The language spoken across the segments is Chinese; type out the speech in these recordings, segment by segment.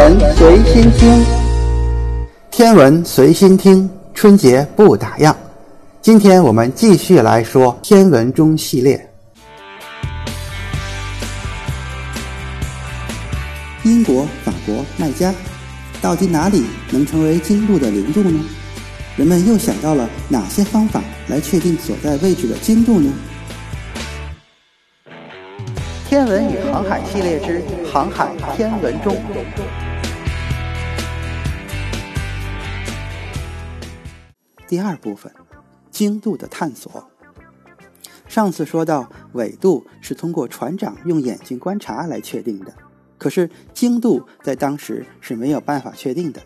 文随心听，天文随心听，春节不打烊。今天我们继续来说天文钟系列。英国、法国、麦加，到底哪里能成为经度的零度呢？人们又想到了哪些方法来确定所在位置的经度呢？天文与航海系列之航海天文钟。第二部分，经度的探索。上次说到，纬度是通过船长用眼睛观察来确定的，可是经度在当时是没有办法确定的。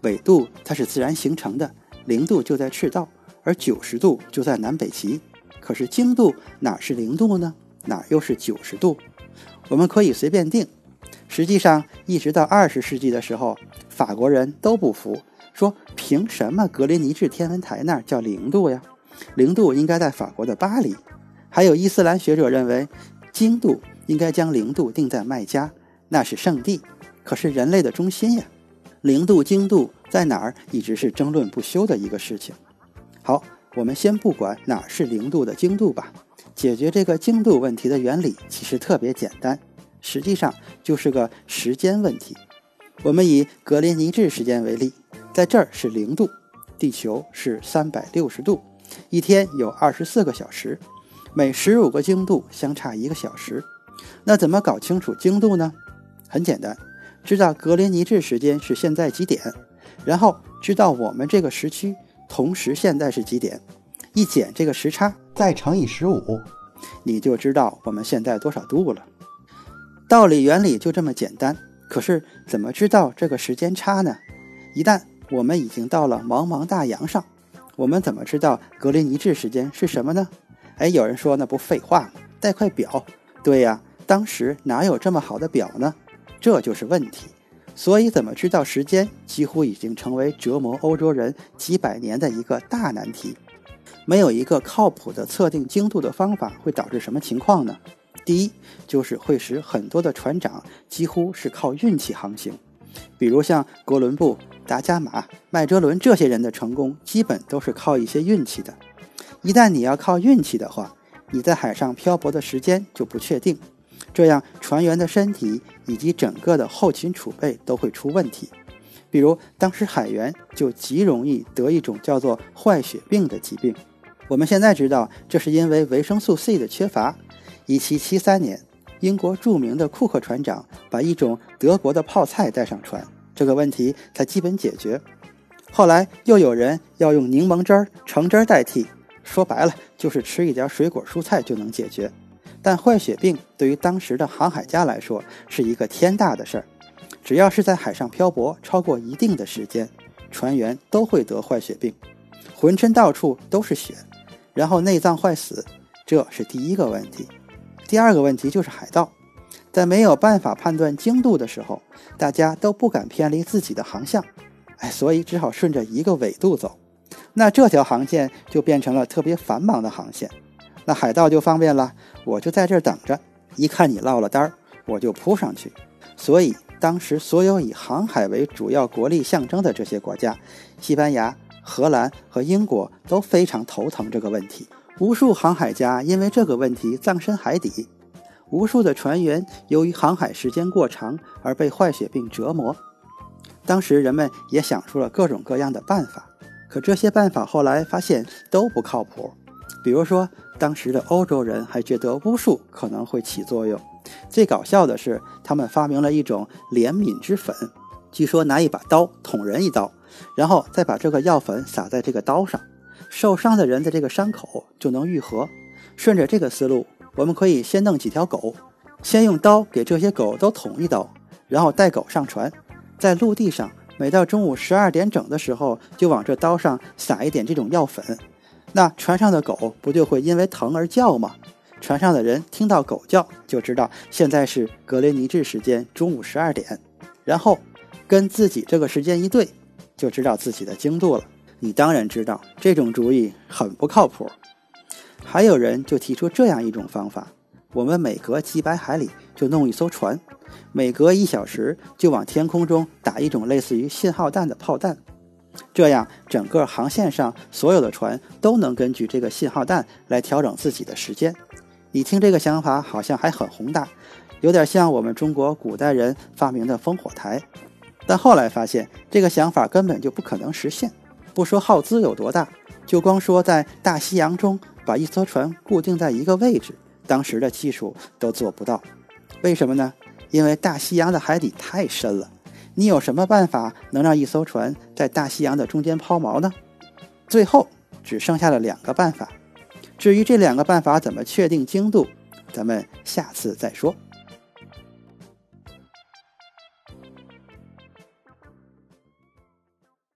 纬度它是自然形成的，零度就在赤道，而九十度就在南北极。可是经度哪是零度呢？哪又是九十度？我们可以随便定。实际上，一直到二十世纪的时候，法国人都不服。说凭什么格林尼治天文台那儿叫零度呀？零度应该在法国的巴黎。还有伊斯兰学者认为，经度应该将零度定在麦加，那是圣地，可是人类的中心呀。零度经度在哪儿，一直是争论不休的一个事情。好，我们先不管哪儿是零度的经度吧。解决这个经度问题的原理其实特别简单，实际上就是个时间问题。我们以格林尼治时间为例。在这儿是零度，地球是三百六十度，一天有二十四个小时，每十五个经度相差一个小时。那怎么搞清楚经度呢？很简单，知道格林尼治时间是现在几点，然后知道我们这个时区同时现在是几点，一减这个时差，再乘以十五，你就知道我们现在多少度了。道理原理就这么简单，可是怎么知道这个时间差呢？一旦我们已经到了茫茫大洋上，我们怎么知道格林尼治时间是什么呢？哎，有人说那不废话吗？带块表。对呀，当时哪有这么好的表呢？这就是问题。所以怎么知道时间，几乎已经成为折磨欧洲人几百年的一个大难题。没有一个靠谱的测定经度的方法，会导致什么情况呢？第一，就是会使很多的船长几乎是靠运气航行，比如像哥伦布。达伽马、麦哲伦这些人的成功，基本都是靠一些运气的。一旦你要靠运气的话，你在海上漂泊的时间就不确定，这样船员的身体以及整个的后勤储备都会出问题。比如当时海员就极容易得一种叫做坏血病的疾病。我们现在知道，这是因为维生素 C 的缺乏。1773年，英国著名的库克船长把一种德国的泡菜带上船。这个问题才基本解决。后来又有人要用柠檬汁儿、橙汁儿代替，说白了就是吃一点水果蔬菜就能解决。但坏血病对于当时的航海家来说是一个天大的事儿，只要是在海上漂泊超过一定的时间，船员都会得坏血病，浑身到处都是血，然后内脏坏死，这是第一个问题。第二个问题就是海盗。在没有办法判断经度的时候，大家都不敢偏离自己的航向，哎，所以只好顺着一个纬度走。那这条航线就变成了特别繁忙的航线。那海盗就方便了，我就在这儿等着，一看你落了单儿，我就扑上去。所以当时所有以航海为主要国力象征的这些国家，西班牙、荷兰和英国都非常头疼这个问题。无数航海家因为这个问题葬身海底。无数的船员由于航海时间过长而被坏血病折磨。当时人们也想出了各种各样的办法，可这些办法后来发现都不靠谱。比如说，当时的欧洲人还觉得巫术可能会起作用。最搞笑的是，他们发明了一种怜悯之粉，据说拿一把刀捅人一刀，然后再把这个药粉撒在这个刀上，受伤的人的这个伤口就能愈合。顺着这个思路。我们可以先弄几条狗，先用刀给这些狗都捅一刀，然后带狗上船，在陆地上，每到中午十二点整的时候，就往这刀上撒一点这种药粉。那船上的狗不就会因为疼而叫吗？船上的人听到狗叫，就知道现在是格林尼治时间中午十二点，然后跟自己这个时间一对，就知道自己的经度了。你当然知道这种主意很不靠谱。还有人就提出这样一种方法：我们每隔几百海里就弄一艘船，每隔一小时就往天空中打一种类似于信号弹的炮弹，这样整个航线上所有的船都能根据这个信号弹来调整自己的时间。你听这个想法好像还很宏大，有点像我们中国古代人发明的烽火台，但后来发现这个想法根本就不可能实现。不说耗资有多大，就光说在大西洋中把一艘船固定在一个位置，当时的技术都做不到。为什么呢？因为大西洋的海底太深了。你有什么办法能让一艘船在大西洋的中间抛锚呢？最后只剩下了两个办法。至于这两个办法怎么确定精度，咱们下次再说。